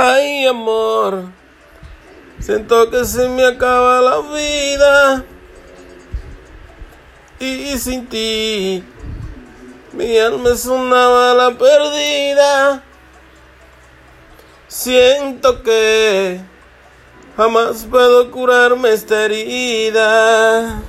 Ay, amor, siento que se me acaba la vida. Y sin ti, mi alma es una bala perdida. Siento que jamás puedo curarme esta herida.